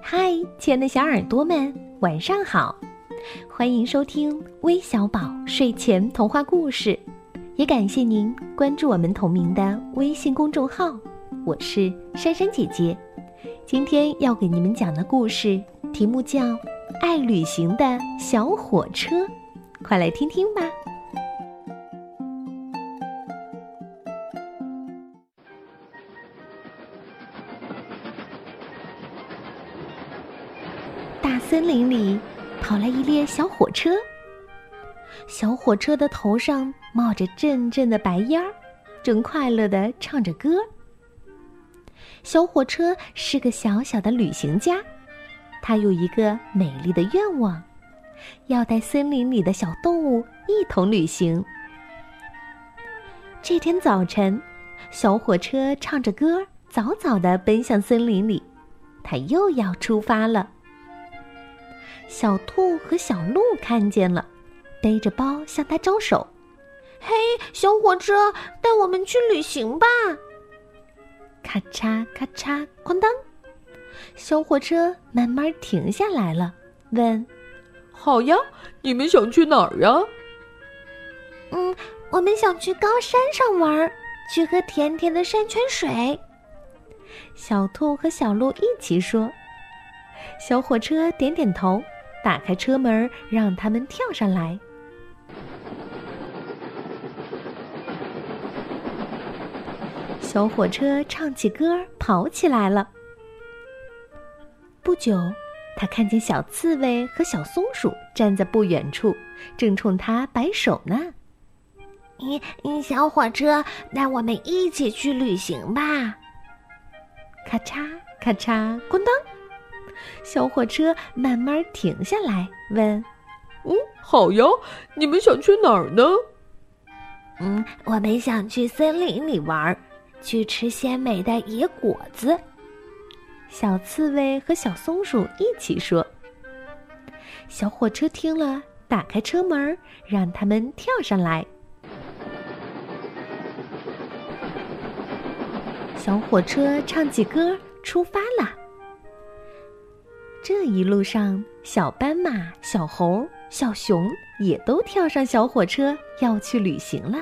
嗨，亲爱的小耳朵们，晚上好！欢迎收听微小宝睡前童话故事，也感谢您关注我们同名的微信公众号。我是珊珊姐姐，今天要给你们讲的故事题目叫《爱旅行的小火车》，快来听听吧。大森林里跑来一列小火车，小火车的头上冒着阵阵的白烟儿，正快乐的唱着歌。小火车是个小小的旅行家，他有一个美丽的愿望，要带森林里的小动物一同旅行。这天早晨，小火车唱着歌，早早的奔向森林里，它又要出发了。小兔和小鹿看见了，背着包向他招手：“嘿，小火车，带我们去旅行吧！”咔嚓咔嚓，哐当，小火车慢慢停下来了，问：“好呀，你们想去哪儿呀？”“嗯，我们想去高山上玩，去喝甜甜的山泉水。”小兔和小鹿一起说。小火车点点头。打开车门，让他们跳上来。小火车唱起歌，跑起来了。不久，他看见小刺猬和小松鼠站在不远处，正冲他摆手呢。咦，小火车，带我们一起去旅行吧！咔嚓咔嚓，咣当。小火车慢慢停下来，问：“嗯，好呀，你们想去哪儿呢？”“嗯，我们想去森林里玩，去吃鲜美的野果子。”小刺猬和小松鼠一起说。小火车听了，打开车门，让他们跳上来。小火车唱起歌，出发了。这一路上，小斑马、小猴、小熊也都跳上小火车，要去旅行了。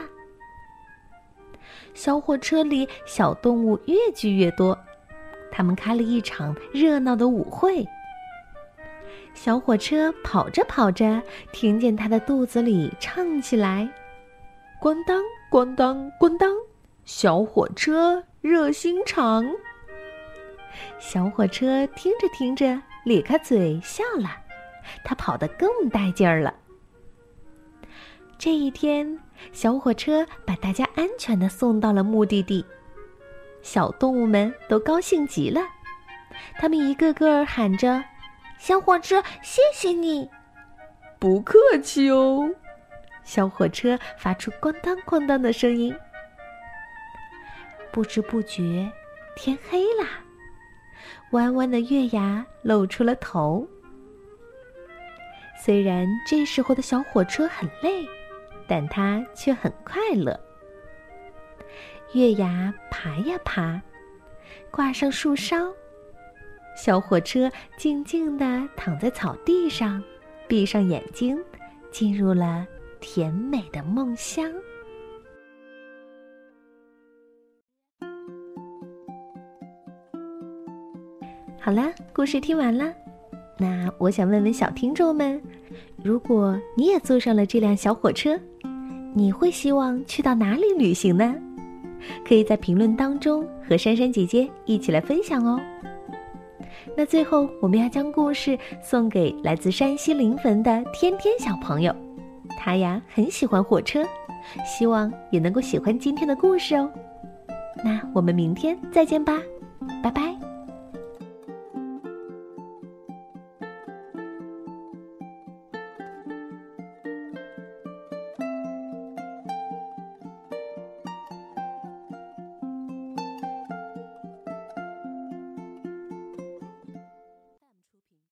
小火车里小动物越聚越多，他们开了一场热闹的舞会。小火车跑着跑着，听见它的肚子里唱起来：“咣当，咣当，咣当，小火车热心肠。”小火车听着听着。咧开嘴笑了，它跑得更带劲儿了。这一天，小火车把大家安全的送到了目的地，小动物们都高兴极了，他们一个个喊着：“小火车，谢谢你！”“不客气哦。”小火车发出咣当咣当的声音。不知不觉，天黑了。弯弯的月牙露出了头。虽然这时候的小火车很累，但它却很快乐。月牙爬呀爬，挂上树梢，小火车静静地躺在草地上，闭上眼睛，进入了甜美的梦乡。好了，故事听完了。那我想问问小听众们，如果你也坐上了这辆小火车，你会希望去到哪里旅行呢？可以在评论当中和珊珊姐姐一起来分享哦。那最后，我们要将故事送给来自山西临汾的天天小朋友，他呀很喜欢火车，希望也能够喜欢今天的故事哦。那我们明天再见吧，拜拜。